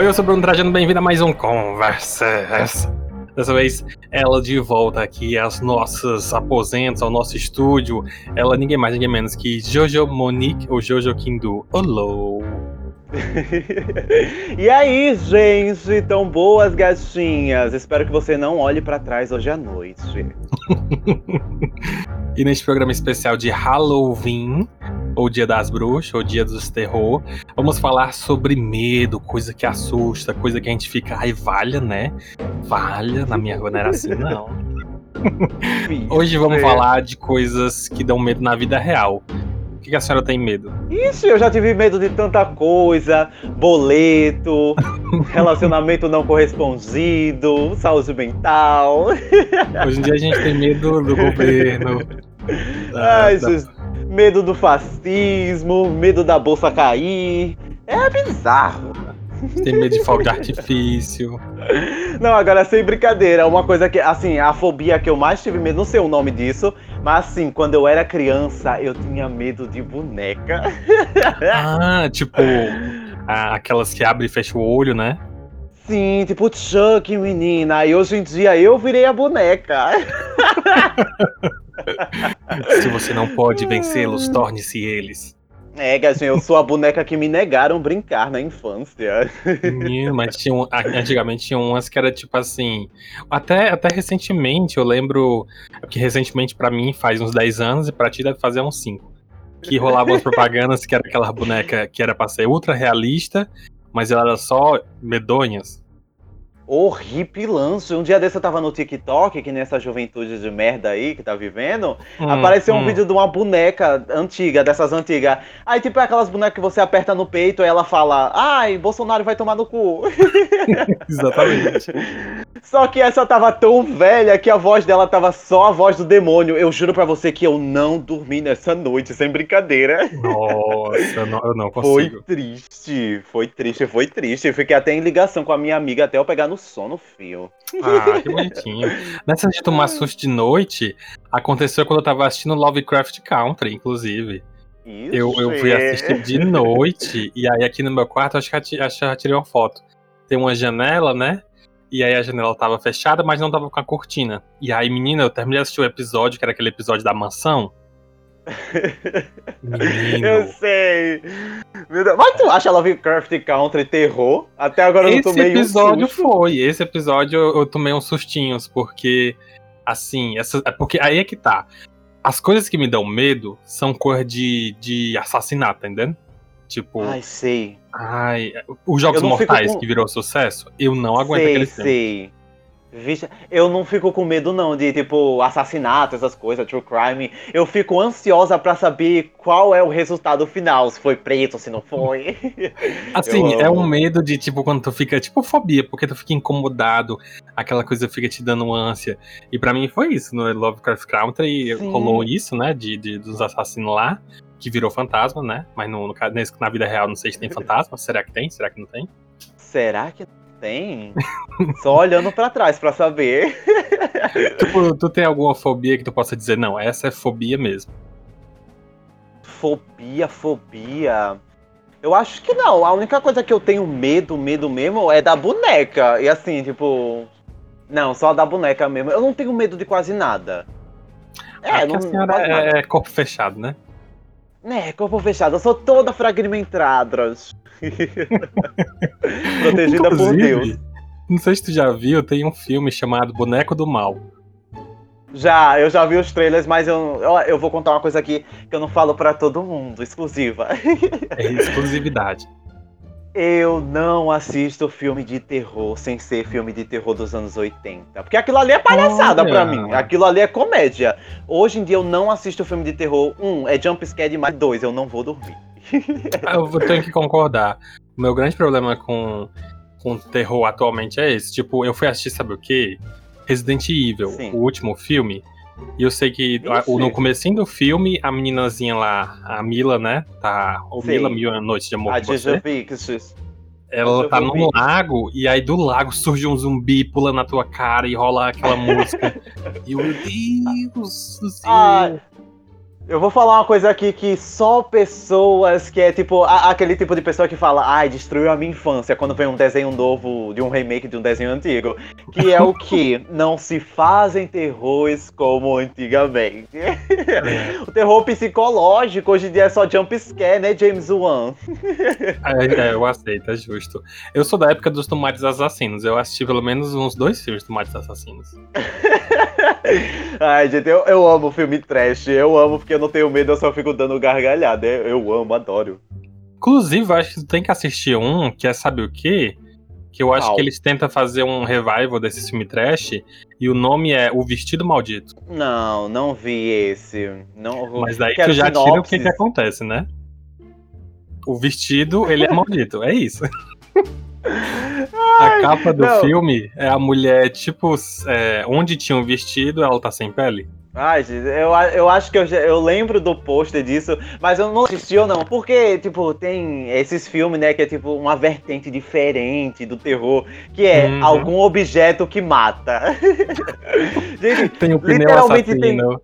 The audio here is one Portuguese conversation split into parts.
Oi, eu sou o Bruno Trajano, bem-vindo a mais um Conversas. Dessa vez, ela de volta aqui aos nossos aposentos, ao nosso estúdio. Ela, ninguém mais, ninguém menos que Jojo Monique, ou Jojo Kindu. Olô! e aí, gente, tão boas gatinhas? Espero que você não olhe para trás hoje à noite. e neste programa especial de Halloween, ou Dia das Bruxas, ou Dia dos Terror, vamos falar sobre medo, coisa que assusta, coisa que a gente fica, ai, valha, né? Valha, na minha rua não era assim, não. Hoje vamos é. falar de coisas que dão medo na vida real. O que a senhora tem medo? Isso, eu já tive medo de tanta coisa: boleto, relacionamento não correspondido, saúde mental. Hoje em dia a gente tem medo do governo. Da, Ai, da... Medo do fascismo, medo da bolsa cair. É bizarro. Tem medo de fogo de artifício. Não, agora sem brincadeira, uma coisa que, assim, a fobia que eu mais tive medo, não sei o nome disso, mas assim, quando eu era criança, eu tinha medo de boneca. Ah, tipo, aquelas que abre e fecha o olho, né? Sim, tipo Chuck, menina. E hoje em dia eu virei a boneca. Se você não pode vencê-los, torne-se eles. É, gatinho, eu sou a boneca que me negaram brincar na infância. Mas tinha um, antigamente tinha umas que era tipo assim. Até, até recentemente, eu lembro que recentemente para mim faz uns 10 anos e pra ti deve fazer uns 5. Que rolavam as propagandas que era aquela boneca que era pra ser ultra realista, mas ela era só medonhas horripilante. Um dia desse eu tava no TikTok, que nessa juventude de merda aí que tá vivendo, hum, apareceu um hum. vídeo de uma boneca antiga, dessas antigas. Aí, tipo, é aquelas bonecas que você aperta no peito e ela fala: Ai, Bolsonaro vai tomar no cu. Exatamente. Só que essa tava tão velha que a voz dela tava só a voz do demônio. Eu juro para você que eu não dormi nessa noite, sem brincadeira. Nossa, eu não, eu não consigo. Foi triste, foi triste, foi triste. Eu fiquei até em ligação com a minha amiga até eu pegar no sono fio. Ah, que bonitinho. Nessa de tomar susto de noite, aconteceu quando eu tava assistindo Lovecraft Country, inclusive. Isso, eu, eu fui assistir de noite, e aí aqui no meu quarto, acho que, acho que eu tirei uma foto. Tem uma janela, né? E aí a janela tava fechada, mas não tava com a cortina. E aí, menina, eu terminei de assistir o episódio, que era aquele episódio da mansão. Menino. Eu sei. Mas tu acha Lovecraft Country terror? Até agora eu não tomei Esse episódio um foi. Esse episódio eu, eu, tomei uns sustinhos, porque. Assim, essa, é porque aí é que tá. As coisas que me dão medo são cor de, de assassinato, tá entendendo? Tipo. Ai, sei. Ai, os Jogos Mortais com... que virou sucesso, eu não aguento sei, aquele filme. Sei. Vixe, eu não fico com medo não de tipo assassinato, essas coisas, true crime. Eu fico ansiosa para saber qual é o resultado final, se foi preto, se não foi. Assim, é um medo de tipo quando tu fica tipo fobia, porque tu fica incomodado, aquela coisa fica te dando ânsia. E para mim foi isso no Lovecraft Country, Sim. rolou isso, né, de, de dos assassinos lá, que virou fantasma, né? Mas no, no nesse, na vida real não sei se tem fantasma, será que tem? Será que não tem? Será que tem. Só olhando para trás para saber. tipo, tu tem alguma fobia que tu possa dizer, não, essa é fobia mesmo? Fobia, fobia. Eu acho que não. A única coisa que eu tenho medo, medo mesmo, é da boneca. E assim, tipo. Não, só da boneca mesmo. Eu não tenho medo de quase nada. É, não, a senhora é, é corpo fechado, né? É, corpo fechado. Eu sou toda fragmentada. Protegida Inclusive, por Deus. Não sei se tu já viu, tem um filme chamado Boneco do Mal. Já, eu já vi os trailers, mas eu, eu, eu vou contar uma coisa aqui que eu não falo para todo mundo, exclusiva. É exclusividade. Eu não assisto filme de terror sem ser filme de terror dos anos 80. Porque aquilo ali é palhaçada para mim. Aquilo ali é comédia. Hoje em dia eu não assisto filme de terror. Um, é jumpscare mais dois, eu não vou dormir. Ah, eu tenho que concordar. O meu grande problema com, com terror atualmente é esse. Tipo, eu fui assistir, sabe o quê? Resident Evil, Sim. o último filme. E eu sei que Ixi. no comecinho do filme, a meninazinha lá, a Mila, né? Tá. O Sim. Mila Mil Noite de Amor. A com você. Ela tá num lago e aí do lago surge um zumbi pula na tua cara e rola aquela música. e eu, meu Deus do céu. Ah, Eu vou falar uma coisa aqui que só pessoas que é tipo a, aquele tipo de pessoa que fala, ai, destruiu a minha infância quando vem um desenho novo de um remake de um desenho antigo, que é o que não se fazem terrores como antigamente. É. o terror psicológico hoje em dia é só jump scare, né, James Wan? é, é, eu aceito, é justo. Eu sou da época dos Tomates Assassinos, eu assisti pelo menos uns dois filmes de Tomates Assassinos. Ai, gente, eu, eu amo filme trash. Eu amo porque eu não tenho medo, eu só fico dando gargalhada. Eu amo, adoro. Inclusive, acho que tu tem que assistir um, que é sabe o quê? Que eu acho Qual? que eles tentam fazer um revival desse filme trash e o nome é O Vestido Maldito. Não, não vi esse. Não, Mas daí tu já sinopse. tira o que, que acontece, né? O vestido, ele é maldito, é isso. a capa do não. filme é a mulher, tipo, é, onde tinha um vestido, ela tá sem pele. Ai, eu, eu acho que eu, eu lembro do pôster disso, mas eu não assisti ou não. Porque, tipo, tem esses filmes, né, que é tipo uma vertente diferente do terror, que é uhum. algum objeto que mata. gente, tem o pneu literalmente assassino. tem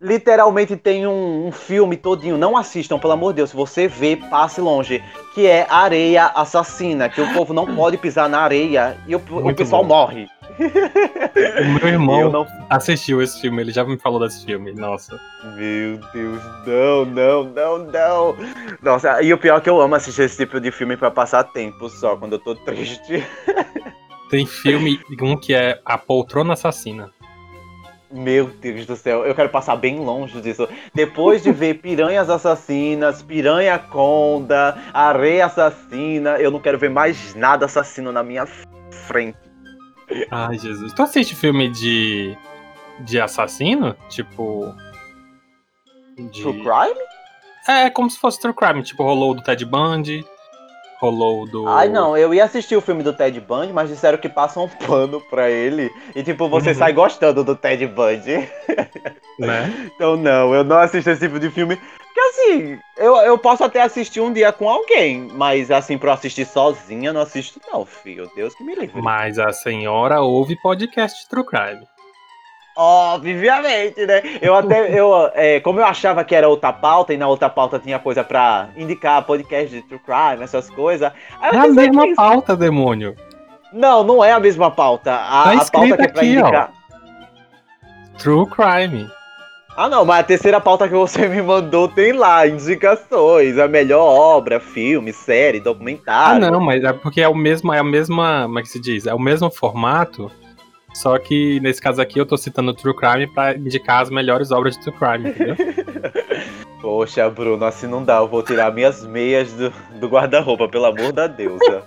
literalmente tem um, um, filme todinho. Não assistam, pelo amor de Deus. Se você vê, passe longe. Que é Areia Assassina. Que o povo não pode pisar na areia e o, o pessoal bom. morre. O meu irmão não... assistiu esse filme, ele já me falou desse filme, nossa. Meu Deus, não, não, não, não. Nossa, e o pior é que eu amo assistir esse tipo de filme para passar tempo só, quando eu tô triste. Tem filme, um que é A Poltrona Assassina. Meu Deus do céu, eu quero passar bem longe disso. Depois de ver Piranhas Assassinas, Piranha Conda, Areia Assassina, eu não quero ver mais nada assassino na minha frente. Ai, Jesus. Tu assiste filme de. de assassino? Tipo. De... True Crime? É, como se fosse True Crime. Tipo, rolou do Ted Bundy rolou do. Ai, não, eu ia assistir o filme do Ted Bundy, mas disseram que passam um pano pra ele. E, tipo, você uhum. sai gostando do Ted Bundy. Né? então, não, eu não assisto esse tipo de filme. Porque, assim, eu, eu posso até assistir um dia com alguém, mas, assim, pra eu assistir sozinha, não assisto, não, filho. Deus que me livre. Mas a senhora ouve podcast True Crime. Obviamente, né? Eu até, eu, é, como eu achava que era outra pauta, e na outra pauta tinha coisa pra indicar podcast de True Crime, essas coisas. É a mesma isso. pauta, demônio. Não, não é a mesma pauta. A, tá a pauta que é pra aqui, indicar. Ó. True Crime. Ah, não, mas a terceira pauta que você me mandou tem lá indicações, a melhor obra, filme, série, documentário. Ah, não, mas é porque é o mesmo, é a mesma, como é que se diz? É o mesmo formato só que nesse caso aqui eu tô citando True Crime pra indicar as melhores obras de True Crime, entendeu? Poxa, Bruno, assim não dá. Eu vou tirar minhas meias do, do guarda-roupa, pelo amor da deusa.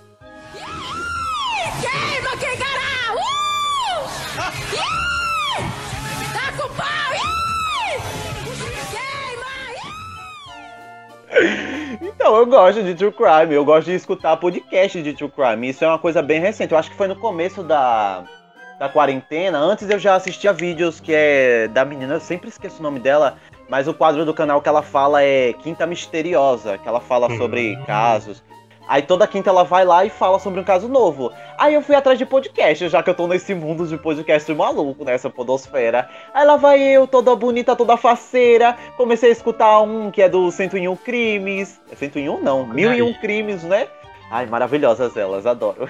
Então, eu gosto de True Crime, eu gosto de escutar podcast de True Crime. Isso é uma coisa bem recente. Eu acho que foi no começo da, da quarentena, antes eu já assistia vídeos que é da menina, eu sempre esqueço o nome dela, mas o quadro do canal que ela fala é Quinta Misteriosa, que ela fala sobre casos. Aí toda quinta ela vai lá e fala sobre um caso novo. Aí eu fui atrás de podcast, já que eu tô nesse mundo de podcast maluco, nessa podosfera. Aí lá vai eu, toda bonita, toda faceira. Comecei a escutar um que é do 101 Crimes. 101 não, 1001 Crimes, né? Ai, maravilhosas elas, adoro.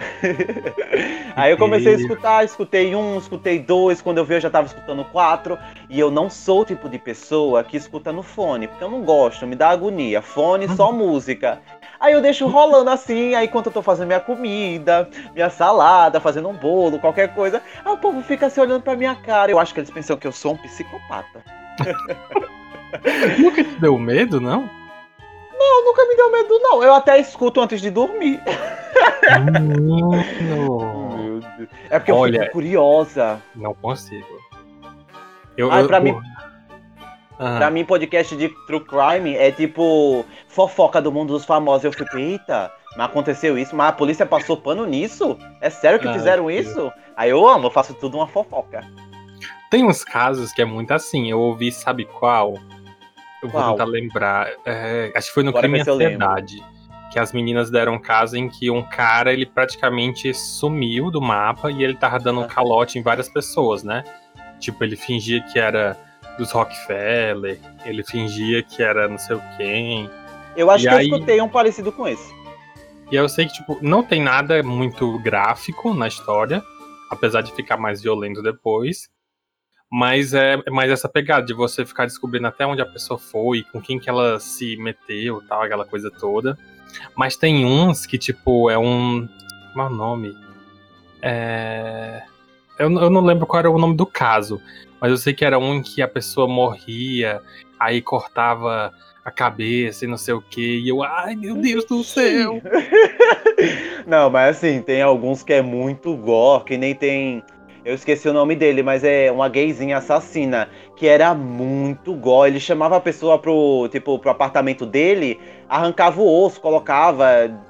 Aí eu comecei a escutar, escutei um, escutei dois, quando eu vi eu já tava escutando quatro, e eu não sou o tipo de pessoa que escuta no fone, porque eu não gosto, me dá agonia. Fone, só uhum. música. Aí eu deixo rolando assim, aí enquanto eu tô fazendo minha comida, minha salada, fazendo um bolo, qualquer coisa, aí o povo fica se olhando pra minha cara. Eu acho que eles pensam que eu sou um psicopata. Nunca te deu medo, não? Não, nunca me deu medo, não. Eu até escuto antes de dormir. é porque Olha, eu fico curiosa. Não consigo. Eu, Ai, eu, pra, eu... Mim, uhum. pra mim, podcast de True Crime é tipo fofoca do mundo dos famosos. Eu fico, eita, mas aconteceu isso, mas a polícia passou pano nisso? É sério que fizeram isso? Aí eu amo, eu faço tudo uma fofoca. Tem uns casos que é muito assim. Eu ouvi, sabe qual? Eu vou Qual? tentar lembrar. É, acho que foi no Agora Crime Ansiedade. Que as meninas deram um caso em que um cara, ele praticamente sumiu do mapa e ele tava dando um calote em várias pessoas, né? Tipo, ele fingia que era dos Rockefeller, ele fingia que era não sei quem. Eu acho e que aí... eu escutei um parecido com esse. E eu sei que, tipo, não tem nada muito gráfico na história, apesar de ficar mais violento depois. Mas é mais essa pegada de você ficar descobrindo até onde a pessoa foi, com quem que ela se meteu tal, aquela coisa toda. Mas tem uns que, tipo, é um. Como é o nome? É. Eu, eu não lembro qual era o nome do caso, mas eu sei que era um em que a pessoa morria, aí cortava a cabeça e não sei o que, e eu, ai meu Deus do céu! não, mas assim, tem alguns que é muito gore, que nem tem eu esqueci o nome dele, mas é uma gayzinha assassina, que era muito gó. Ele chamava a pessoa pro, tipo, pro apartamento dele, arrancava o osso, colocava,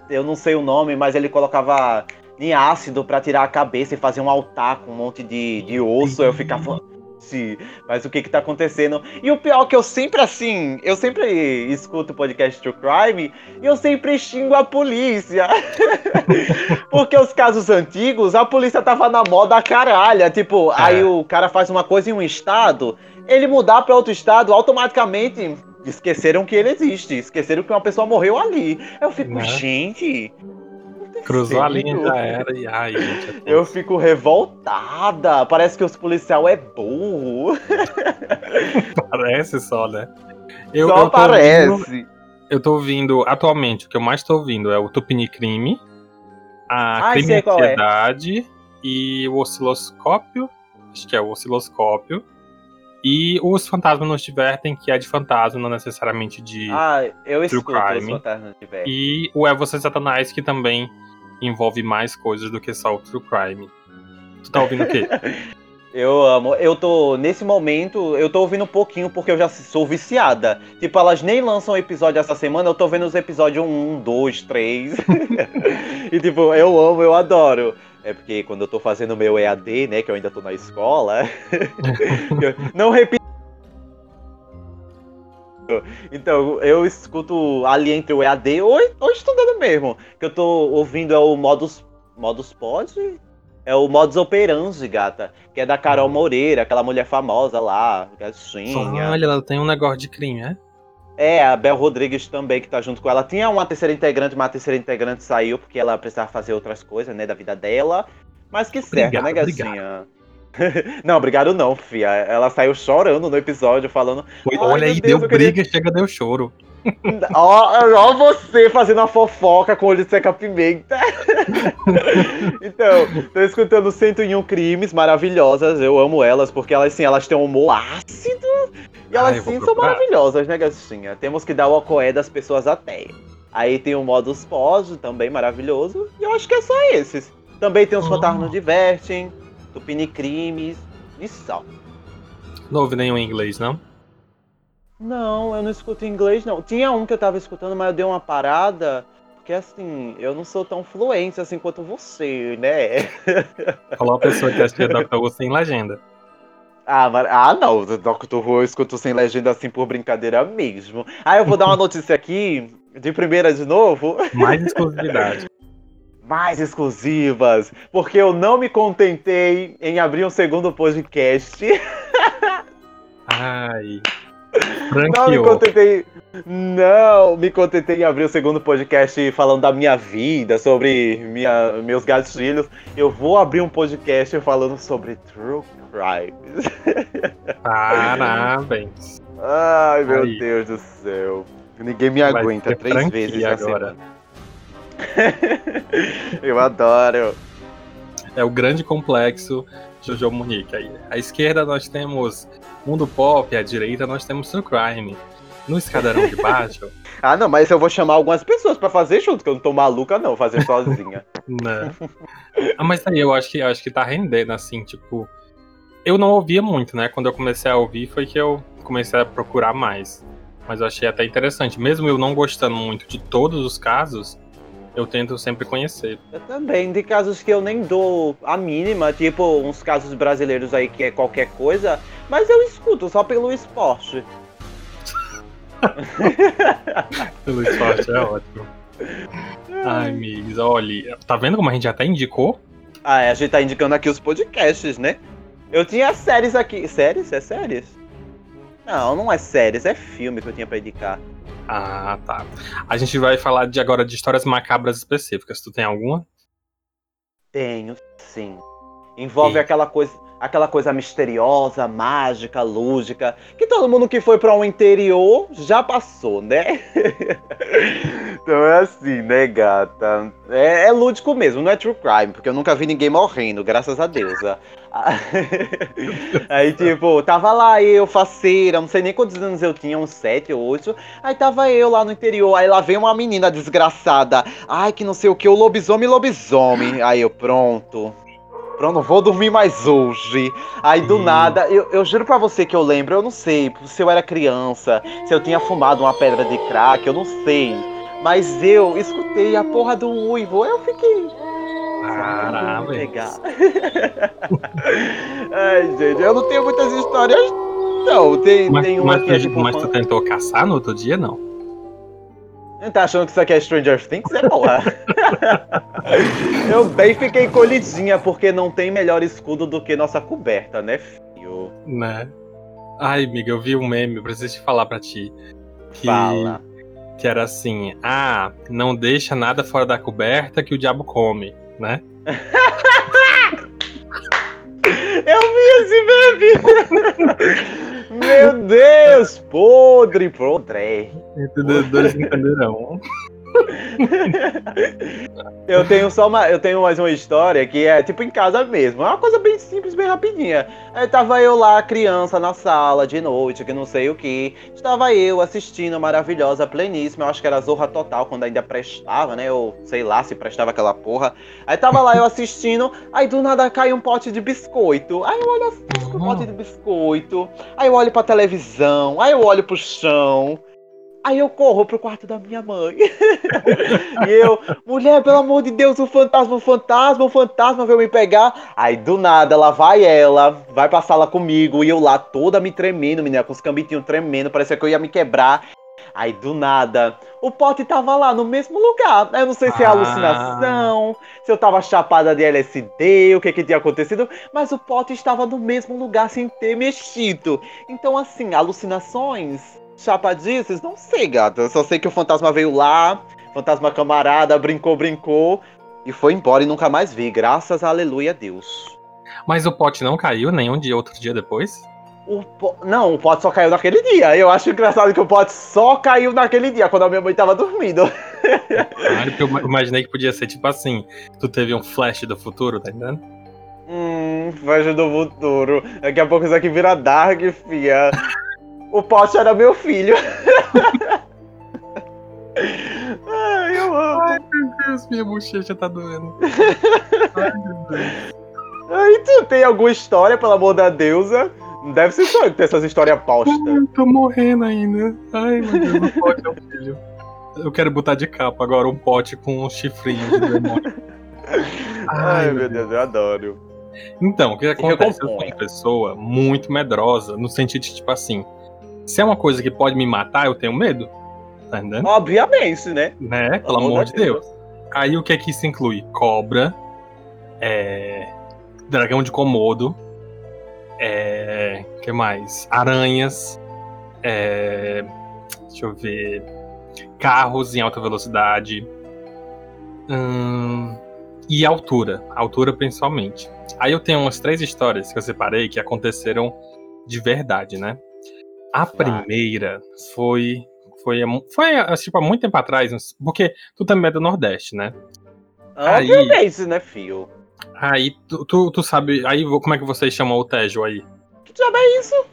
eu não sei o nome, mas ele colocava em ácido para tirar a cabeça e fazer um altar com um monte de, de osso. Eu ficava, mas o que que tá acontecendo? E o pior é que eu sempre assim, eu sempre escuto o podcast True Crime e eu sempre xingo a polícia. Porque os casos antigos, a polícia tava na moda caralha. Tipo, é. aí o cara faz uma coisa em um estado, ele mudar para outro estado, automaticamente esqueceram que ele existe, esqueceram que uma pessoa morreu ali. Eu fico, né? gente, Cruzou a linha já era e ai, gente. É eu fico revoltada. Parece que os policial é burro. Parece só, né? Eu, só eu parece. Ouvindo, eu tô ouvindo atualmente, o que eu mais tô ouvindo é o Tupini Crime, a ai, Crime é. Ansiedade é. e o Osciloscópio. Acho que é o Osciloscópio. E os fantasmas nos divertem, que é de fantasma, não necessariamente de. Ah, eu escuto crime. os fantasmas divertem. E o É Você Satanás, que também envolve mais coisas do que só o True Crime. Tu tá ouvindo o quê? Eu amo. Eu tô, nesse momento, eu tô ouvindo um pouquinho porque eu já sou viciada. Tipo, elas nem lançam episódio essa semana, eu tô vendo os episódios 1, 2, 3. e tipo, eu amo, eu adoro. É porque quando eu tô fazendo meu EAD, né, que eu ainda tô na escola, não repito então, eu escuto ali entre o EAD ou, ou estudando mesmo. Que eu tô ouvindo é o Modus, Modus Pod? É o Modus Operandi, gata. Que é da Carol hum. Moreira, aquela mulher famosa lá, gatinha. Olha, ela tem um negócio de crime, é? É, a Bel Rodrigues também, que tá junto com ela. Tinha uma terceira integrante, mas a terceira integrante saiu porque ela precisava fazer outras coisas, né, da vida dela. Mas que certo, né, gatinha? Obrigado. não, obrigado não, fia. Ela saiu chorando no episódio, falando. Olha aí, Deus, deu briga, queria... chega, deu choro. ó, ó, você fazendo a fofoca com olho de seca-pimenta. então, tô escutando 101 Crimes maravilhosas. Eu amo elas, porque elas, sim, elas têm um humor ácido. E elas, Ai, sim, são maravilhosas, né, gatinha? Temos que dar o acoé das pessoas até. Aí tem o modus pós, também maravilhoso. E eu acho que é só esses. Também tem os oh. fantasmas divertem. Tupini Crimes e só. Não ouve nenhum inglês, não? Não, eu não escuto inglês, não. Tinha um que eu tava escutando, mas eu dei uma parada. Porque assim, eu não sou tão fluente assim quanto você, né? Falou a pessoa que assistia Doctor Who sem legenda. Ah, mas, ah, não, Doctor Who eu escuto sem legenda assim por brincadeira mesmo. Ah, eu vou dar uma notícia aqui, de primeira de novo. Mais exclusividade mais exclusivas, porque eu não me contentei em abrir um segundo podcast. Ai. Franqueou. Não me contentei. Não, me contentei em abrir o segundo podcast falando da minha vida, sobre minha, meus gatilhos. Eu vou abrir um podcast falando sobre True Crimes. Parabéns. Ai, meu Aí. Deus do céu. Ninguém me aguenta três vezes agora. Semana. Eu adoro. É o grande complexo Jojo Monique. Aí, à esquerda nós temos mundo pop, à direita nós temos True Crime. No escadarão de baixo. ah, não, mas eu vou chamar algumas pessoas para fazer junto, que eu não tô maluca, não, fazer sozinha. não. Ah, mas aí eu acho que eu acho que tá rendendo, assim, tipo. Eu não ouvia muito, né? Quando eu comecei a ouvir foi que eu comecei a procurar mais. Mas eu achei até interessante. Mesmo eu não gostando muito de todos os casos, eu tento sempre conhecer. Eu também, de casos que eu nem dou a mínima, tipo uns casos brasileiros aí que é qualquer coisa, mas eu escuto só pelo esporte. pelo esporte é ótimo. Ai, amigos, olha, tá vendo como a gente até indicou? Ah, é, a gente tá indicando aqui os podcasts, né? Eu tinha séries aqui. Séries? É séries? Não, não é séries, é filme que eu tinha pra indicar. Ah, tá. A gente vai falar de agora de histórias macabras específicas. Tu tem alguma? Tenho, sim. Envolve aquela coisa aquela coisa misteriosa, mágica, lúdica, que todo mundo que foi para um interior já passou, né? então é assim, né, gata? É, é, lúdico mesmo, não é true crime, porque eu nunca vi ninguém morrendo, graças a Deus. aí, tipo, tava lá eu, faceira, não sei nem quantos anos eu tinha, uns sete ou oito. Aí tava eu lá no interior, aí lá vem uma menina desgraçada. Ai, que não sei o que, o lobisomem, lobisomem. Aí eu, pronto pronto, não vou dormir mais hoje. Aí do nada, eu, eu juro pra você que eu lembro, eu não sei se eu era criança, se eu tinha fumado uma pedra de crack, eu não sei. Mas eu escutei a porra do uivo, eu fiquei. Caramba, Ai, gente, eu não tenho muitas histórias. Não, tem, mas, tem uma mas, que é tipo, mas tu tentou caçar no outro dia, não? Tá achando que isso aqui é Stranger Things? É porra. eu bem fiquei colhidinha, porque não tem melhor escudo do que nossa coberta, né, filho? Né? Ai, amiga, eu vi um meme, eu preciso te falar pra ti. Que, Fala. Que era assim: ah, não deixa nada fora da coberta que o diabo come, né? eu vi esse meme! Meu Deus! Podre, podre. Entendedores entenderão. eu tenho só uma, eu tenho mais uma história que é tipo em casa mesmo. É uma coisa bem simples, bem rapidinha. Aí tava eu lá, criança, na sala de noite, que não sei o que. Estava eu assistindo maravilhosa, pleníssima. Eu acho que era Zorra Total quando ainda prestava, né? Ou sei lá se prestava aquela porra. Aí tava lá eu assistindo, aí do nada cai um pote de biscoito. Aí eu olho assim, um pote de biscoito. Aí eu olho pra televisão, aí eu olho pro chão. Aí eu corro pro quarto da minha mãe. e eu, mulher, pelo amor de Deus, o fantasma, o fantasma, o fantasma veio me pegar. Aí do nada, lá vai ela, vai pra sala comigo, e eu lá toda me tremendo, menina, com os cambitinhos tremendo, parecia que eu ia me quebrar. Aí do nada, o pote tava lá no mesmo lugar. Eu não sei se é ah. alucinação, se eu tava chapada de LSD, o que que tinha acontecido, mas o pote estava no mesmo lugar sem ter mexido. Então, assim, alucinações chapadices? Não sei, gata. Eu só sei que o fantasma veio lá, fantasma camarada, brincou, brincou e foi embora e nunca mais vi. Graças a aleluia a Deus. Mas o pote não caiu nenhum dia, outro dia depois? O po... Não, o pote só caiu naquele dia. Eu acho engraçado que o pote só caiu naquele dia, quando a minha mãe tava dormindo. Claro que eu imaginei que podia ser tipo assim: tu teve um flash do futuro, tá entendendo? Hum, flash do futuro. Daqui a pouco isso aqui vira Dark, fia. O pote era meu filho. Ai, eu amo. Ai, meu Deus, minha bochecha tá doendo. Ai, meu Deus. Ai, tu tem alguma história, pelo amor da deusa? Deve ser só tem essas histórias postas. Eu tô morrendo ainda. Ai, meu Deus, o pote é o filho. Eu quero botar de capa agora um pote com um chifrinho de demônio. Ai, Ai meu Deus, Deus, eu adoro. Então, o que acontece? Eu sou uma pessoa muito medrosa, no sentido de, tipo assim, se é uma coisa que pode me matar, eu tenho medo. Tá entendendo? Obviamente, né? Né? Pelo amor de Deus. Deus. Aí o que é que isso inclui? Cobra, é... dragão de Komodo, é... que mais? Aranhas, é... deixa eu ver, carros em alta velocidade hum... e altura, altura principalmente. Aí eu tenho umas três histórias que eu separei que aconteceram de verdade, né? A primeira foi. Foi, foi tipo, há muito tempo atrás, porque tu também é do Nordeste, né? Obviamente, né, fio? Aí, tu, tu, tu, sabe. Aí, como é que vocês chamam o Tejo aí? Diabo é isso?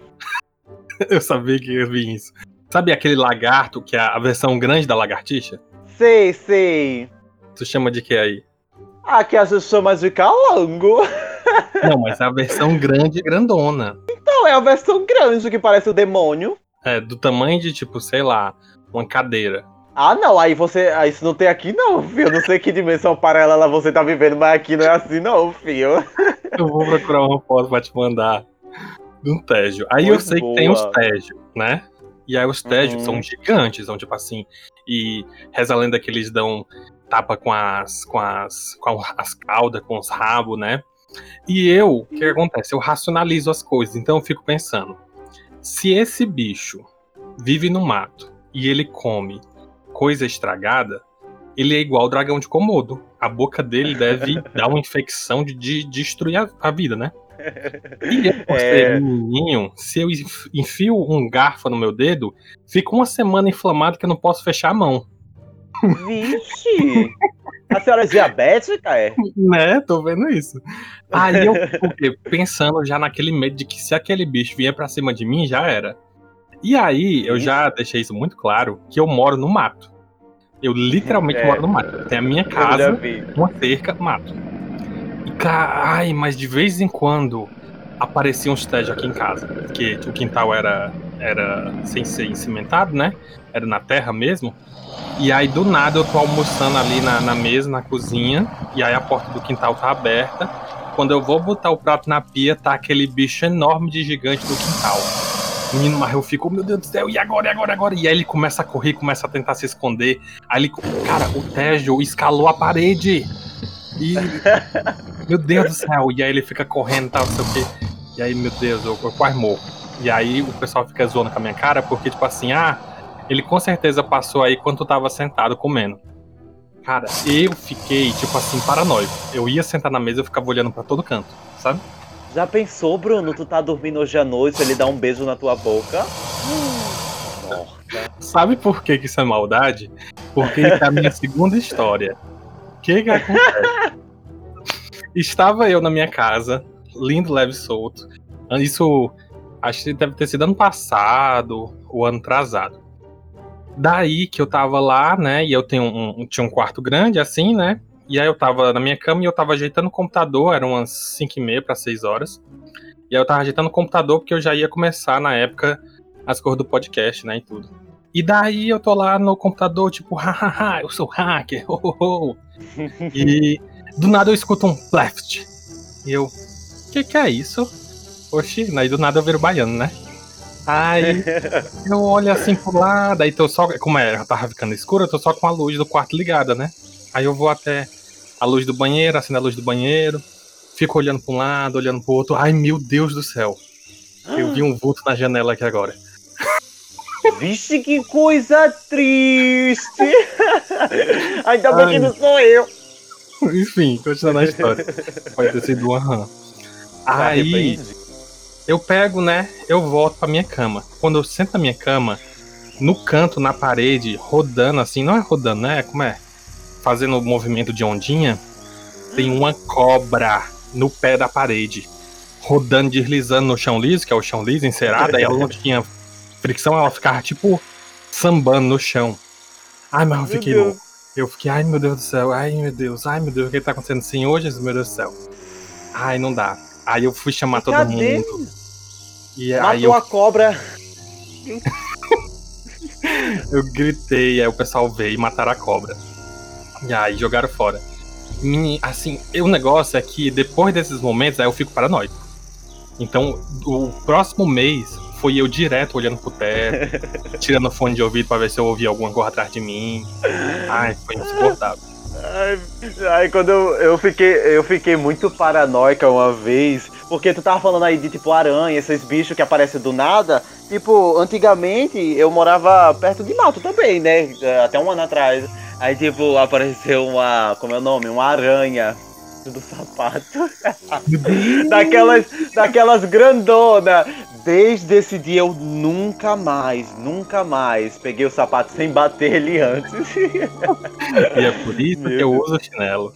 eu sabia que eu vi isso. Sabe aquele lagarto que é a versão grande da lagartixa? Sei, sei. Tu chama de que aí? Ah, que a gente chama de calango. Não, mas é a versão grande e grandona. Então, é a versão grande que parece o demônio. É, do tamanho de, tipo, sei lá, uma cadeira. Ah, não, aí você. Aí isso não tem aqui, não, filho. Eu não sei que dimensão paralela você tá vivendo, mas aqui não é assim, não, filho. Eu vou procurar uma foto pra te mandar de um Tejo. Aí Muito eu sei boa. que tem os Tejo, né? E aí os Tejos uhum. são gigantes, são tipo assim. E reza a lenda que eles dão tapa com as. com as. com as caudas, com os rabos, né? E eu, o que acontece? Eu racionalizo as coisas, então eu fico pensando. Se esse bicho vive no mato e ele come coisa estragada, ele é igual o dragão de Komodo. A boca dele deve dar uma infecção de, de, destruir a, a, vida, né? E eu, por é... ser menininho, se eu enfio um garfo no meu dedo, fica uma semana inflamado que eu não posso fechar a mão. Vixe! A senhora é diabética, é? Né, tô vendo isso. Aí eu fiquei pensando já naquele medo de que se aquele bicho vier pra cima de mim, já era. E aí, eu já deixei isso muito claro, que eu moro no mato. Eu literalmente é. moro no mato. Tem a minha casa, uma cerca, mato. E, cara, ai, mas de vez em quando apareciam uns tédios aqui em casa. Porque o quintal era, era sem ser cimentado, né? Era na terra mesmo. E aí, do nada, eu tô almoçando ali na, na mesa, na cozinha. E aí, a porta do quintal tá aberta. Quando eu vou botar o prato na pia, tá aquele bicho enorme de gigante do quintal. Menino, mas eu fico, meu Deus do céu, e agora, e agora, e agora? E aí ele começa a correr, começa a tentar se esconder. Aí ele, cara, o Tejo escalou a parede. E. meu Deus do céu. E aí ele fica correndo e tal, não sei o quê. E aí, meu Deus, eu, eu quase morro. E aí o pessoal fica zoando com a minha cara, porque, tipo assim, ah, ele com certeza passou aí quando tu tava sentado comendo. Cara, eu fiquei, tipo assim, paranoico. Eu ia sentar na mesa e eu ficava olhando para todo canto, sabe? Já pensou, Bruno? Tu tá dormindo hoje à noite, ele dá um beijo na tua boca? Nossa. Sabe por que, que isso é maldade? Porque é a minha segunda história. O que que acontece? Estava eu na minha casa, lindo, leve, solto. Isso acho que deve ter sido ano passado ou ano atrasado. Daí que eu tava lá, né? E eu tenho um, tinha um quarto grande, assim, né? E aí eu tava na minha cama e eu tava ajeitando o computador, eram umas 5 e meia para 6 horas. E aí eu tava ajeitando o computador porque eu já ia começar na época as cores do podcast, né, e tudo. E daí eu tô lá no computador, tipo, hahaha, eu sou hacker, oh, oh, oh. E do nada eu escuto um left. E eu, que que é isso? Oxi, daí do nada eu viro baiano, né? Aí eu olho assim pro lado, aí tô só. Como é, tava ficando escuro, eu tô só com a luz do quarto ligada, né? Aí eu vou até a luz do banheiro, acendo a luz do banheiro, fico olhando para um lado, olhando para o outro. Ai, meu Deus do céu. Eu vi um vulto na janela aqui agora. Vixe, que coisa triste! Ainda bem Ai. que não sou eu. Enfim, continuando a história. Pode ter sido uma rã. Aí, eu pego, né? Eu volto pra minha cama. Quando eu sento na minha cama, no canto, na parede, rodando assim, não é rodando, né? Como é? fazendo o movimento de ondinha, tem uma cobra no pé da parede, rodando, deslizando no chão liso, que é o chão liso, encerada, e ela não tinha fricção, ela ficava tipo sambando no chão. Ai, mas eu fiquei louco. Eu fiquei, ai meu Deus do céu, ai meu Deus, ai meu Deus, o que tá acontecendo assim hoje, meu Deus do céu? Ai, não dá. Aí eu fui chamar todo Cadê? mundo. E Matou aí eu... a cobra. eu gritei, aí o pessoal veio e mataram a cobra. E aí jogaram fora. Assim, o negócio é que depois desses momentos, aí eu fico paranoico. Então, o próximo mês foi eu direto olhando pro teto, tirando fone de ouvido para ver se eu ouvia alguma coisa atrás de mim. Ai, foi insuportável. Ai, quando eu, eu fiquei eu fiquei muito paranoica uma vez, porque tu tava falando aí de tipo aranha, esses bichos que aparecem do nada. Tipo, antigamente eu morava perto de mato também, né? Até um ano atrás. Aí, tipo, apareceu uma. Como é o nome? Uma aranha do sapato. daquelas, daquelas grandona. Desde esse dia eu nunca mais, nunca mais peguei o sapato sem bater ele antes. e é por isso Meu que eu uso chinelo.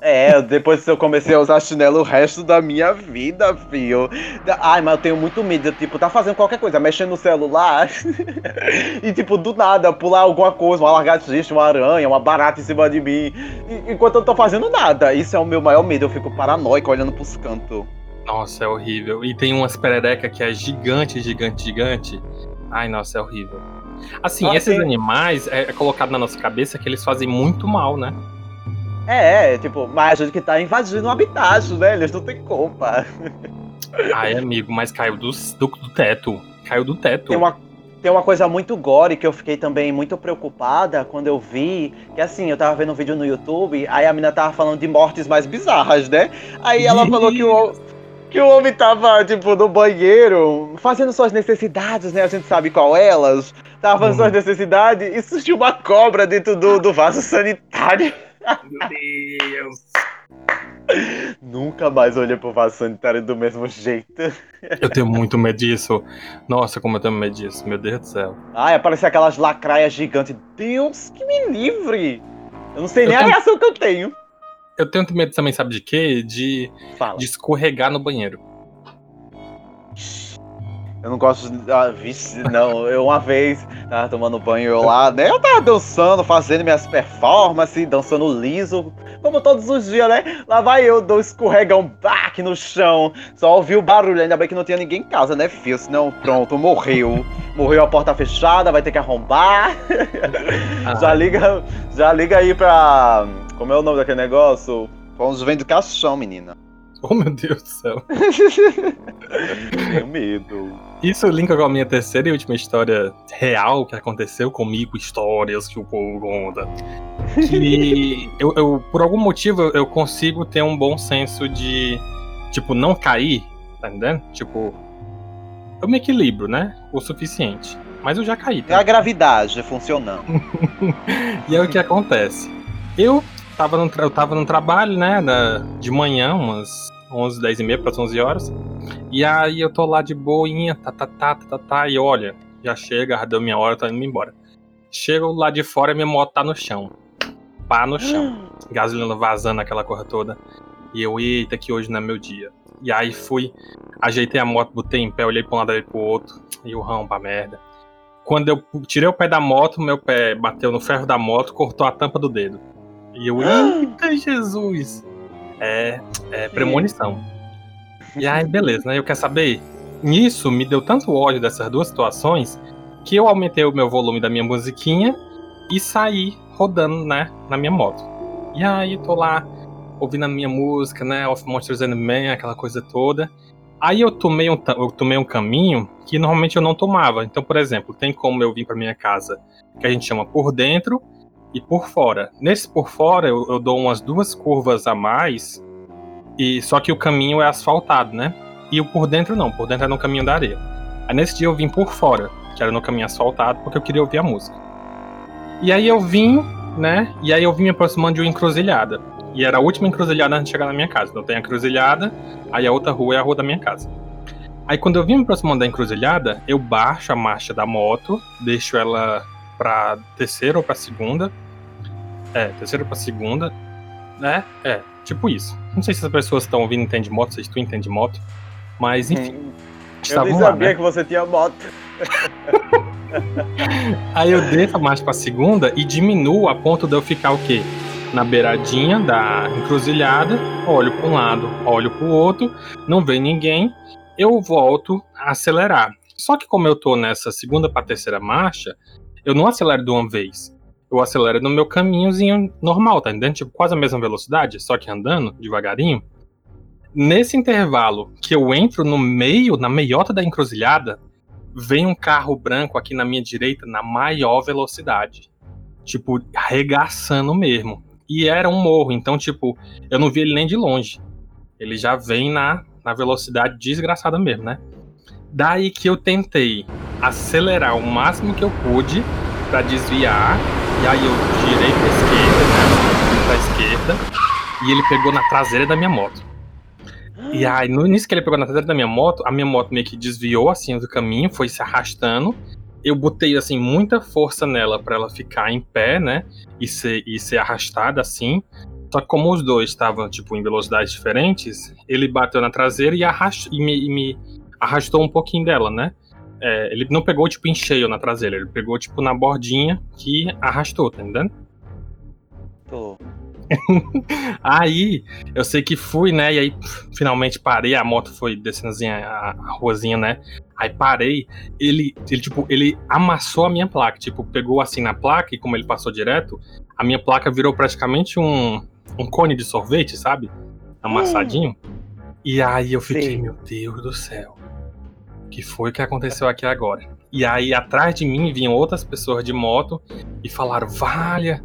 É, depois eu comecei a usar chinelo o resto da minha vida, filho. Ai, mas eu tenho muito medo, tipo, tá fazendo qualquer coisa, mexendo no celular e, tipo, do nada, pular alguma coisa, uma lagartixa, uma aranha, uma barata em cima de mim, enquanto eu tô fazendo nada. Isso é o meu maior medo, eu fico paranoico olhando pros cantos. Nossa, é horrível. E tem umas perereca que é gigante, gigante, gigante. Ai, nossa, é horrível. Assim, ah, esses tem... animais, é, é colocado na nossa cabeça que eles fazem muito mal, né? É, tipo, mas a gente que tá invadindo o habitat, né? Eles não tem culpa. Ai, amigo, mas caiu do, do, do teto. Caiu do teto. Tem uma, tem uma coisa muito gore que eu fiquei também muito preocupada quando eu vi, que assim, eu tava vendo um vídeo no YouTube, aí a menina tava falando de mortes mais bizarras, né? Aí ela falou que o que o homem tava, tipo, no banheiro, fazendo suas necessidades, né? A gente sabe qual elas. Tava fazendo hum. suas necessidades e surgiu uma cobra dentro do, do vaso sanitário. Meu Deus! Nunca mais olhei pro vaso sanitário do mesmo jeito. Eu tenho muito medo disso. Nossa, como eu tenho medo disso, meu Deus do céu. Ai, aparece aquelas lacraias gigantes. Deus, que me livre! Eu não sei eu nem tenho... a reação que eu tenho. Eu tenho medo também, sabe de quê? De, de escorregar no banheiro. Eu não gosto de. Ah, vixe, não. Eu uma vez tava tomando banho eu lá, né? Eu tava dançando, fazendo minhas performances, dançando liso, como todos os dias, né? Lá vai eu, dou escorregão back no chão. Só ouvi o barulho, ainda bem que não tinha ninguém em casa, né, filho? Senão, pronto, morreu. Morreu a porta fechada, vai ter que arrombar. Ah. já liga, já liga aí pra. Como é o nome daquele negócio? Vamos vendo caixão, menina. Oh, meu Deus do céu. Tenho medo. Isso linka com a minha terceira e última história real que aconteceu comigo, histórias que o povo conta. Que eu, eu, por algum motivo, eu consigo ter um bom senso de, tipo, não cair, tá entendendo? Tipo, eu me equilibro, né? O suficiente. Mas eu já caí. Tá? É a gravidade funcionando. e é o que acontece. Eu tava no, eu tava no trabalho, né, da, de manhã, umas 11, 10 e meia para as 11 horas. E aí eu tô lá de boinha, tá, tá, tá, tá, tá, tá, e olha, já chega, deu minha hora, tô indo embora. Chego lá de fora e minha moto tá no chão. Pá no chão. Gasolina vazando, aquela coisa toda. E eu, eita, que hoje não é meu dia. E aí fui, ajeitei a moto, botei em pé, olhei pra um lado e pro outro. E o rão pra merda. Quando eu tirei o pé da moto, meu pé bateu no ferro da moto, cortou a tampa do dedo. E eu, eita Jesus! É, é premonição. E aí, beleza, né? Eu quero saber. Nisso, me deu tanto ódio dessas duas situações que eu aumentei o meu volume da minha musiquinha e saí rodando, né, na minha moto. E aí, tô lá ouvindo a minha música, né, Of Monsters and Men, aquela coisa toda. Aí eu tomei um, eu tomei um caminho que normalmente eu não tomava. Então, por exemplo, tem como eu vir para minha casa, que a gente chama por dentro, e por fora. Nesse por fora eu, eu, dou umas duas curvas a mais, e só que o caminho é asfaltado, né? E o por dentro não, por dentro é no caminho da areia. Aí nesse dia eu vim por fora, que era no caminho asfaltado, porque eu queria ouvir a música. E aí eu vim, né? E aí eu vim me aproximando de uma encruzilhada. E era a última encruzilhada antes de chegar na minha casa. Então tem a encruzilhada, aí a outra rua é a rua da minha casa. Aí quando eu vim me aproximando da encruzilhada, eu baixo a marcha da moto, deixo ela pra terceira ou pra segunda. É, terceira pra segunda. Né? É, tipo isso. Não sei se as pessoas estão ouvindo entende moto, se tu entende moto. Mas enfim. Hum. Eu nem sabia lá, né? que você tinha moto. Aí eu desço a marcha pra segunda e diminuo a ponto de eu ficar o quê? Na beiradinha da encruzilhada, olho para um lado, olho para o outro, não vem ninguém, eu volto a acelerar. Só que como eu tô nessa segunda para terceira marcha, eu não acelero de uma vez. Eu acelero no meu caminhozinho normal, tá entendendo? Tipo, quase a mesma velocidade, só que andando devagarinho. Nesse intervalo que eu entro no meio, na meiota da encruzilhada, vem um carro branco aqui na minha direita na maior velocidade. Tipo, arregaçando mesmo. E era um morro, então, tipo, eu não vi ele nem de longe. Ele já vem na, na velocidade desgraçada mesmo, né? Daí que eu tentei acelerar o máximo que eu pude para desviar. E aí eu girei pra esquerda, né? Pra esquerda. E ele pegou na traseira da minha moto. E aí, no início que ele pegou na traseira da minha moto, a minha moto meio que desviou assim do caminho, foi se arrastando. Eu botei assim muita força nela para ela ficar em pé, né? E ser, e ser arrastada assim. Só que como os dois estavam tipo em velocidades diferentes, ele bateu na traseira e, arrast... e, me, e me arrastou um pouquinho dela, né? É, ele não pegou, tipo, em cheio na traseira, ele pegou, tipo, na bordinha que arrastou, tá entendendo? Tô. aí, eu sei que fui, né? E aí, finalmente parei, a moto foi descendo assim, a, a ruazinha, né? Aí parei, ele, ele, tipo, ele amassou a minha placa, tipo, pegou assim na placa e como ele passou direto, a minha placa virou praticamente um, um cone de sorvete, sabe? Amassadinho. Hum. E aí eu fiquei, Sim. meu Deus do céu que foi que aconteceu aqui agora? E aí atrás de mim vinham outras pessoas de moto e falaram: Valha,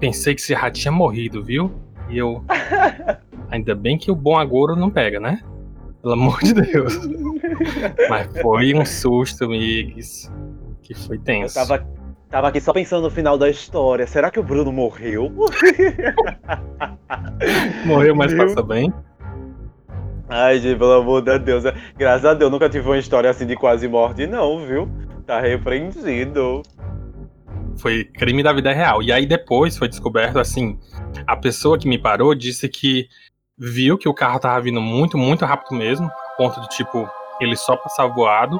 pensei que você já tinha morrido, viu? E eu. Ainda bem que o bom agouro não pega, né? Pelo amor de Deus. Mas foi um susto, amigos. Que foi tenso. Eu tava, tava aqui só pensando no final da história. Será que o Bruno morreu? morreu, mas passa bem? Ai, gente, pelo amor de Deus. Graças a Deus, nunca tive uma história assim de quase morte, não, viu? Tá repreendido. Foi crime da vida real. E aí depois foi descoberto assim: a pessoa que me parou disse que viu que o carro tava vindo muito, muito rápido mesmo, ponto de tipo, ele só passar voado,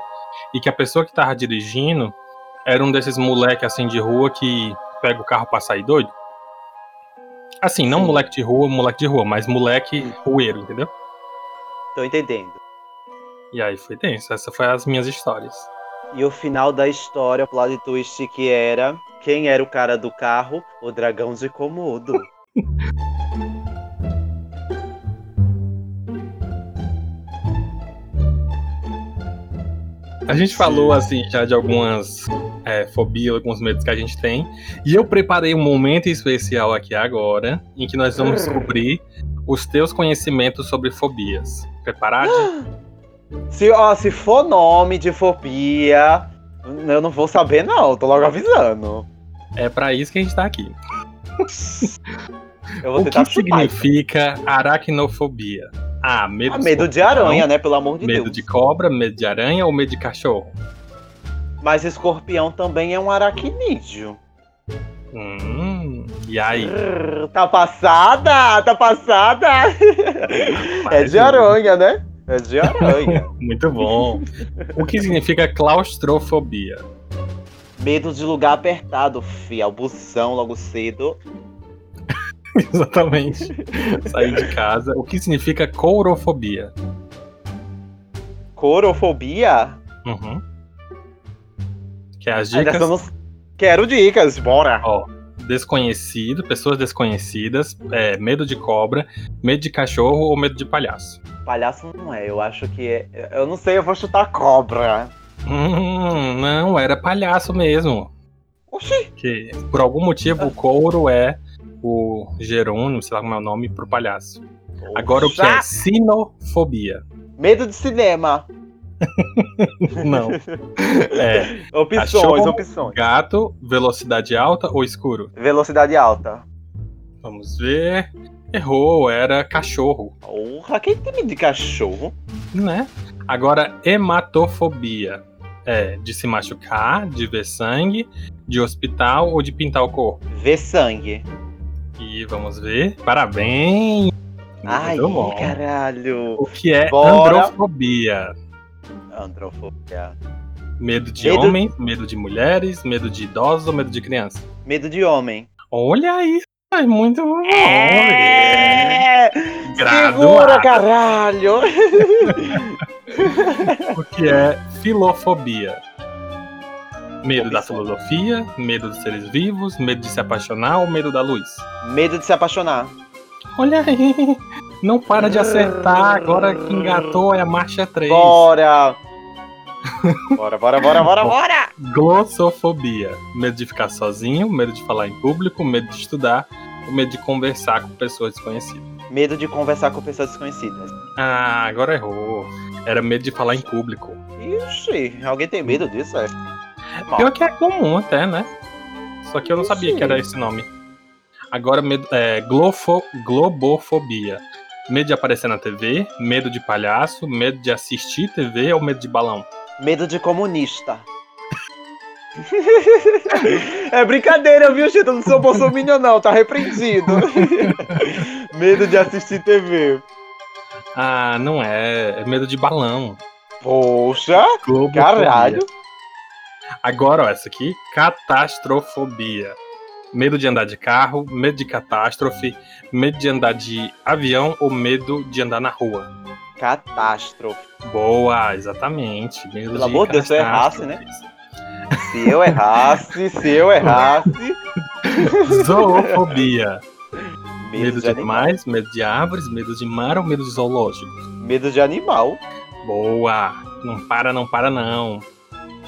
e que a pessoa que tava dirigindo era um desses moleque assim de rua que pega o carro pra sair doido. Assim, não Sim. moleque de rua, moleque de rua, mas moleque rueiro, entendeu? Tô entendendo. E aí foi tenso, essas foram as minhas histórias. E o final da história, o plot twist que era quem era o cara do carro? O dragão de Komodo. A gente falou assim já de algumas é, fobias, alguns medos que a gente tem. E eu preparei um momento especial aqui agora, em que nós vamos descobrir os teus conhecimentos sobre fobias. Preparado? Se, ó, se for nome de fobia, eu não vou saber, não. Tô logo avisando. É para isso que a gente tá aqui. o que significa aracnofobia? Ah, medo, ah, medo de aranha, né? Pelo amor de medo Deus. Medo de cobra, medo de aranha ou medo de cachorro? Mas escorpião também é um aracnídeo. Hum, e aí? Tá passada? Tá passada? é de aranha, né? É de aranha. Muito bom. O que significa claustrofobia? Medo de lugar apertado, fi. Albusão logo cedo. Exatamente. Sair de casa. O que significa courofobia? Corofobia? Uhum. Quer as dicas? Não... Quero dicas, bora! Ó, desconhecido, pessoas desconhecidas, é, medo de cobra, medo de cachorro ou medo de palhaço? Palhaço não é, eu acho que é. Eu não sei, eu vou chutar cobra. Hum, não, era palhaço mesmo. Oxi! Que por algum motivo o couro é o Jerônimo, sei lá como é o nome, pro palhaço. Agora o que é sinofobia? Medo de cinema. Não. É. Opções, cachorro, opções. Gato, velocidade alta ou escuro? Velocidade alta. Vamos ver. Errou, era cachorro. Porra, quem tem medo de cachorro? Né? Agora, hematofobia. É de se machucar, de ver sangue, de hospital ou de pintar o corpo? Ver sangue. E vamos ver. Parabéns! Ai, caralho! O que é Bora. androfobia? Androfobia. Medo de medo... homens, medo de mulheres, medo de idosos ou medo de criança? Medo de homem. Olha aí, é muito bom. É... Segura, caralho! o que é filofobia? Medo da filosofia, medo dos seres vivos, medo de se apaixonar ou medo da luz? Medo de se apaixonar. Olha aí, não para de acertar, agora que engatou é a marcha 3. Bora! Bora, bora, bora, bora, bora! Glossofobia. Medo de ficar sozinho, medo de falar em público, medo de estudar, medo de conversar com pessoas desconhecidas. Medo de conversar com pessoas desconhecidas. Ah, agora errou. Era medo de falar em público. Ixi, alguém tem medo disso, é? Pior que é comum até, né? Só que eu não Ixi. sabia que era esse nome. Agora, medo, é, glofo, globofobia. Medo de aparecer na TV, medo de palhaço, medo de assistir TV ou medo de balão? Medo de comunista. é brincadeira, viu, gente? Eu não sou bolsominion, não, tá repreendido. medo de assistir TV. Ah, não é. É medo de balão. Poxa! Globofobia. Caralho! Agora, ó, essa aqui, catastrofobia. Medo de andar de carro, medo de catástrofe, medo de andar de avião ou medo de andar na rua. Catástrofe. Boa, exatamente. Medo Pelo amor de Deus, se eu errasse, né? Se eu errasse, se eu errasse. Zoofobia. Medo, medo de, de animais, medo de árvores, medo de mar ou medo de zoológicos? Medo de animal. Boa. Não para, não para, não.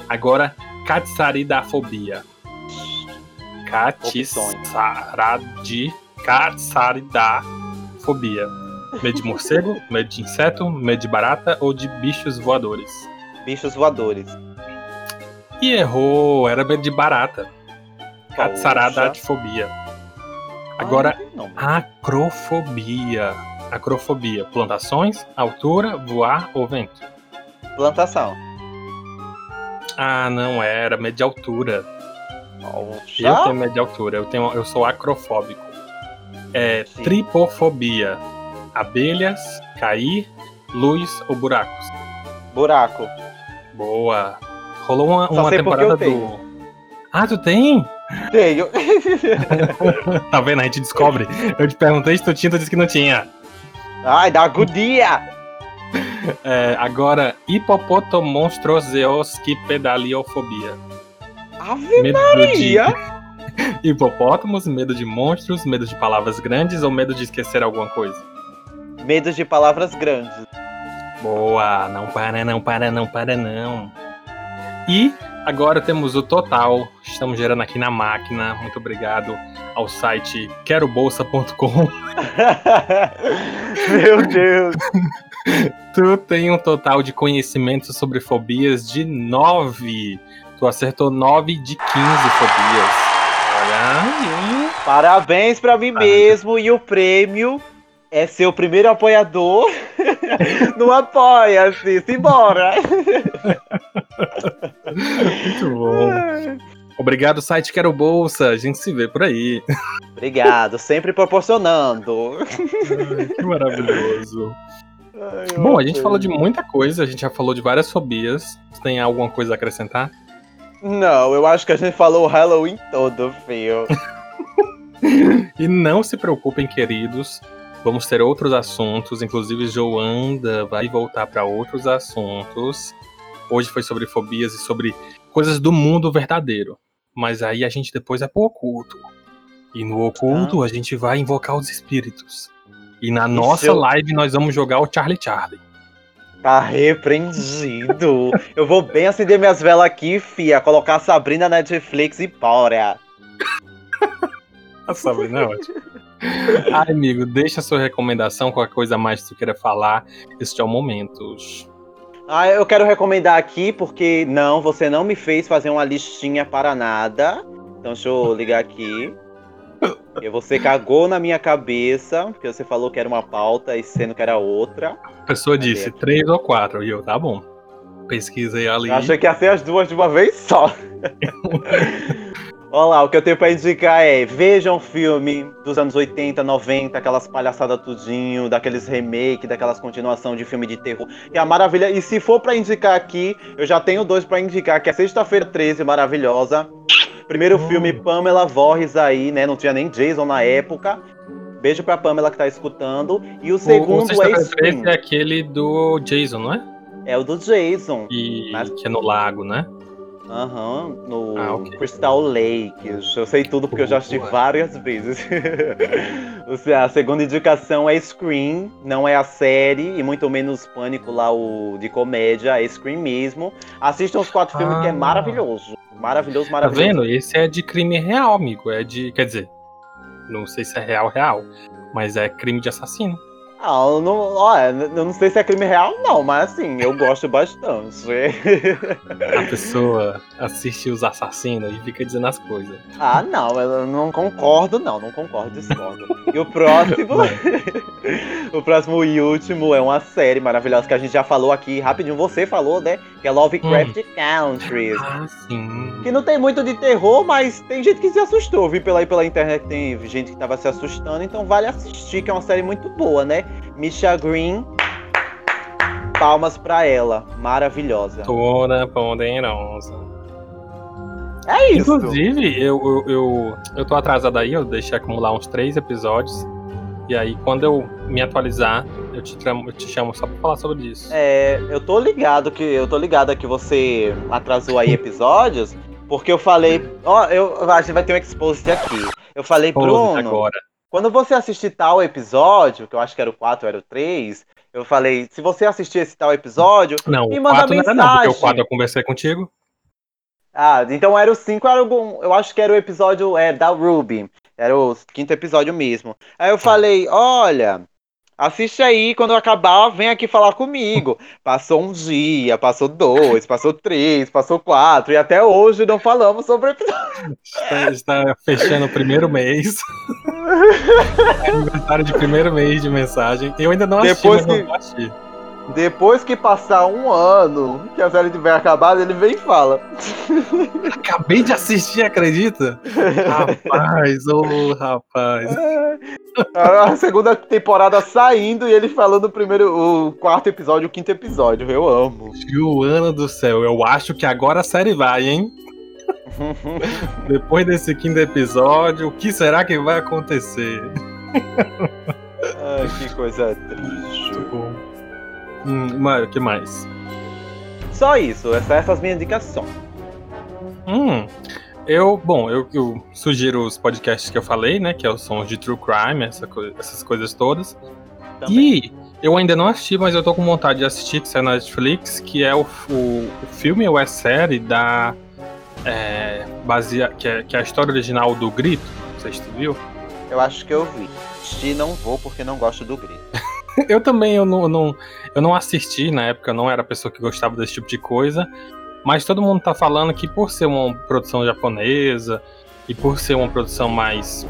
Agora, catsaridafobia. Catsaradi, catsaridafobia. Medo de morcego, medo de inseto, medo de barata ou de bichos voadores? Bichos voadores. E errou, era medo de barata. Catsaradatfobia. Agora, ah, acrofobia. Acrofobia. Plantações, altura, voar ou vento? Plantação. Ah, não era. Medo de altura. Eu tenho medo de altura. Eu, tenho, eu sou acrofóbico. É Sim. tripofobia. Abelhas, cair, luz ou buracos? Buraco. Boa. Rolou uma, uma temporada do. Ah, tu tem? Tenho. tá vendo? A gente descobre. Eu te perguntei se tu tinha, tu disse que não tinha. Ai, dá agonia! É, agora, hipopotomonstruoseoski pedaliofobia. Ave medo Maria! De... Hipopótamos, medo de monstros, medo de palavras grandes ou medo de esquecer alguma coisa? Medo de palavras grandes. Boa, não para, não para, não para, não. E agora temos o total. Estamos gerando aqui na máquina. Muito obrigado ao site querobolsa.com. Meu Deus! tu tem um total de conhecimentos sobre fobias de 9. Tu acertou 9 de 15 fobias. Olha aí. Parabéns para mim mesmo e o prêmio é ser o primeiro apoiador no Apoia-se. Simbora! Muito bom. Obrigado, site Quero Bolsa. A gente se vê por aí. Obrigado, sempre proporcionando. Ai, que maravilhoso. Ai, bom, a gente falou de muita coisa, a gente já falou de várias fobias. Tem alguma coisa a acrescentar? Não, eu acho que a gente falou o Halloween todo, filho. e não se preocupem, queridos. Vamos ter outros assuntos, inclusive Joanda vai voltar para outros assuntos. Hoje foi sobre fobias e sobre coisas do mundo verdadeiro. Mas aí a gente depois é pro oculto. E no oculto ah. a gente vai invocar os espíritos. E na Isso nossa eu... live nós vamos jogar o Charlie Charlie. Tá repreendido. eu vou bem acender minhas velas aqui, fia. Colocar a Sabrina na Netflix e bora. a Sabrina é ótima. Ai, amigo, deixa a sua recomendação, qualquer coisa mais que você queira falar. Este é o momento. Ah, eu quero recomendar aqui, porque não, você não me fez fazer uma listinha para nada. Então deixa eu ligar aqui. E você cagou na minha cabeça, porque você falou que era uma pauta e sendo que era outra. A pessoa Cadê disse aqui? três ou quatro, e eu, tá bom. Pesquisei ali. Eu achei que ia ser as duas de uma vez só. Olha lá, o que eu tenho pra indicar é vejam um filme dos anos 80, 90, aquelas palhaçadas tudinho, daqueles remake, daquelas continuação de filme de terror. E a maravilha. E se for para indicar aqui, eu já tenho dois para indicar, que é Sexta-feira 13, maravilhosa. Primeiro hum. filme, Pamela Voorhees aí, né? Não tinha nem Jason na época. Beijo pra Pamela que tá escutando. E o segundo o, o é Scream. é aquele do Jason, não é? É o do Jason. E mas... que é no lago, né? Aham, uhum, no ah, okay. Crystal Lake. Eu sei tudo porque eu já assisti várias vezes. a segunda indicação é Scream, não é a série, e muito menos Pânico lá, o de comédia, é Scream mesmo. Assistam os quatro ah. filmes que é maravilhoso. Maravilhoso, maravilhoso. Tá vendo? Esse é de crime real, amigo. É de. Quer dizer, não sei se é real, real, mas é crime de assassino. Ah, eu não, ó, eu não sei se é crime real, não, mas assim, eu gosto bastante. A pessoa assiste os assassinos e fica dizendo as coisas. Ah, não, eu não concordo, não, não concordo, discordo. E o próximo. o próximo e último é uma série maravilhosa que a gente já falou aqui rapidinho. Você falou, né? Que é Lovecraft hum. Country. Ah, sim. Que não tem muito de terror, mas tem gente que se assustou. Vi pela, pela internet tem gente que tava se assustando, então vale assistir, que é uma série muito boa, né? Misha Green, palmas pra ela. Maravilhosa. Toda poderosa. É isso. Inclusive, eu, eu, eu, eu tô atrasado aí, eu deixei acumular uns três episódios. E aí, quando eu me atualizar, eu te, chamo, eu te chamo só pra falar sobre isso. É, eu tô ligado que eu tô ligado que você atrasou aí episódios, porque eu falei, ó, eu a gente vai ter um exposit aqui. Eu falei, Bruno, agora. Quando você assistir tal episódio, que eu acho que era o 4, era o 3, eu falei, se você assistir esse tal episódio, não, me manda 4 mensagem. Não, não, porque o 4 eu conversei contigo. Ah, então era o 5, era o, eu acho que era o episódio é, da Ruby. Era o quinto episódio mesmo. Aí eu falei, olha, Assiste aí, quando acabar, vem aqui falar comigo. Passou um dia, passou dois, passou três, passou quatro, e até hoje não falamos sobre o episódio. Está, está fechando o primeiro mês. é aniversário de primeiro mês de mensagem. Eu ainda não assisti, Depois que... não assisti. Depois que passar um ano que a série tiver acabado, ele vem e fala. Acabei de assistir, acredita? Rapaz, ô oh, rapaz. A segunda temporada saindo e ele falando o primeiro, o quarto episódio, o quinto episódio. Eu amo. Joana do céu, eu acho que agora a série vai, hein? Depois desse quinto episódio, o que será que vai acontecer? Ai, que coisa triste. Muito bom. Hum, o que mais? Só isso, essas, essas minhas indicações. Hum, eu, bom, eu, eu, sugiro os podcasts que eu falei, né? Que é o Sons de True Crime, essa, essas coisas todas. Também. E eu ainda não assisti, mas eu tô com vontade de assistir, que sai na Netflix, que é o, o, o filme ou é série da. É, basea, que, é, que é a história original do Grito. Não sei se tu viu. Eu acho que eu vi. Assistir não vou porque não gosto do Grito. eu também, eu não, não, eu não assisti na época, eu não era a pessoa que gostava desse tipo de coisa, mas todo mundo tá falando que por ser uma produção japonesa e por ser uma produção mais,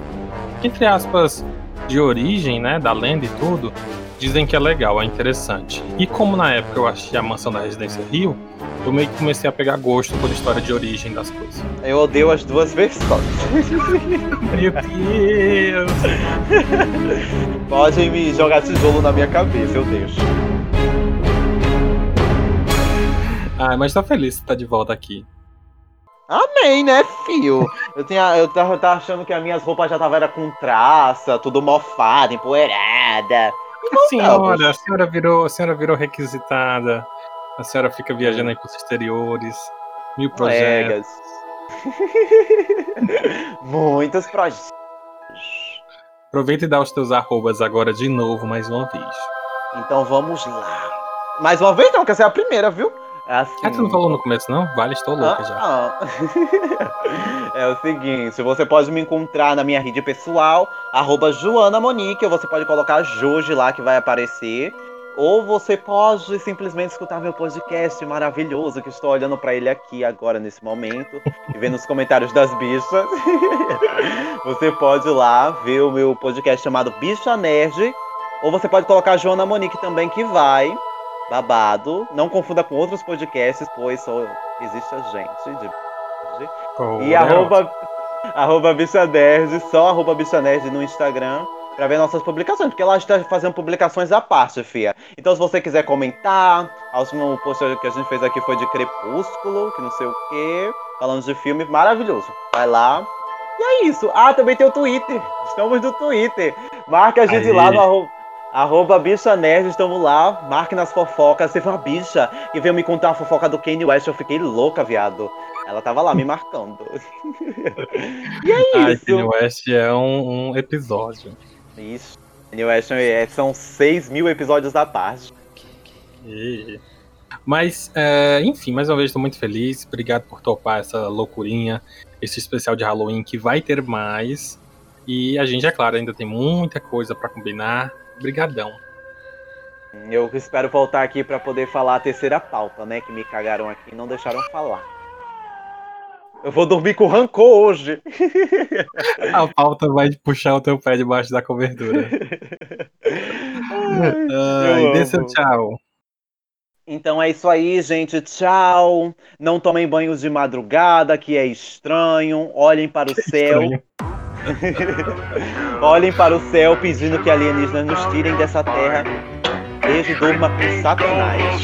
entre aspas, de origem, né, da lenda e tudo, dizem que é legal, é interessante. E como na época eu achei a mansão da Residência Rio, eu meio que comecei a pegar gosto por história de origem das coisas. Eu odeio as duas versões. Meu Deus! Podem me jogar tijolo na minha cabeça, eu deixo. Ah, mas tá feliz de tá de volta aqui. Amém, né, fio? Eu, tinha, eu, tava, tava achando que as minhas roupas já estavam com traça, tudo mofado, empoeirada. A senhora, a senhora virou, a senhora virou requisitada. A senhora fica viajando aí pros exteriores. Mil projetos. Muitos projetos. Aproveita e dá os teus arrobas agora de novo, mais uma vez. Então vamos lá. Mais uma vez não, que essa é a primeira, viu? É assim... Ah, tu não falou no começo, não? Vale, estou louca ah, já. Ah. é o seguinte, você pode me encontrar na minha rede pessoal, arroba Joana Monique, ou você pode colocar Joji lá que vai aparecer. Ou você pode simplesmente escutar meu podcast maravilhoso, que estou olhando para ele aqui agora nesse momento e vendo os comentários das bichas. você pode ir lá ver o meu podcast chamado Bicha Nerd. Ou você pode colocar Joana Monique também, que vai. Babado. Não confunda com outros podcasts, pois só existe a gente. De... Oh, e arroba, arroba Bicha Nerd, só arroba Bicha Nerd no Instagram para ver nossas publicações, porque lá a gente tá fazendo publicações à parte, Fia. Então, se você quiser comentar, a última post que a gente fez aqui foi de Crepúsculo, que não sei o quê, falando de filme maravilhoso. Vai lá. E é isso. Ah, também tem o Twitter. Estamos no Twitter. Marca a gente Aí. lá no arroba, arroba bicha nerd, estamos lá. Marque nas fofocas. Foi uma bicha e veio me contar a fofoca do Kanye West. Eu fiquei louca, viado. Ela tava lá me marcando. e é isso. Ai, Kanye West é um, um episódio. Isso. New Action é, são 6 mil episódios da parte. E... Mas, é, enfim, mais uma vez estou muito feliz. Obrigado por topar essa loucurinha, esse especial de Halloween que vai ter mais. E a gente, é claro, ainda tem muita coisa para combinar. Obrigadão. Eu espero voltar aqui para poder falar a terceira pauta, né? Que me cagaram aqui e não deixaram falar. Eu vou dormir com rancor hoje. A pauta vai puxar o teu pé debaixo da cobertura. Ai, dê seu tchau. Então é isso aí, gente. Tchau. Não tomem banhos de madrugada, que é estranho. Olhem para o céu. Olhem para o céu pedindo que alienígenas nos tirem dessa terra. Beijo, durma com Satanás.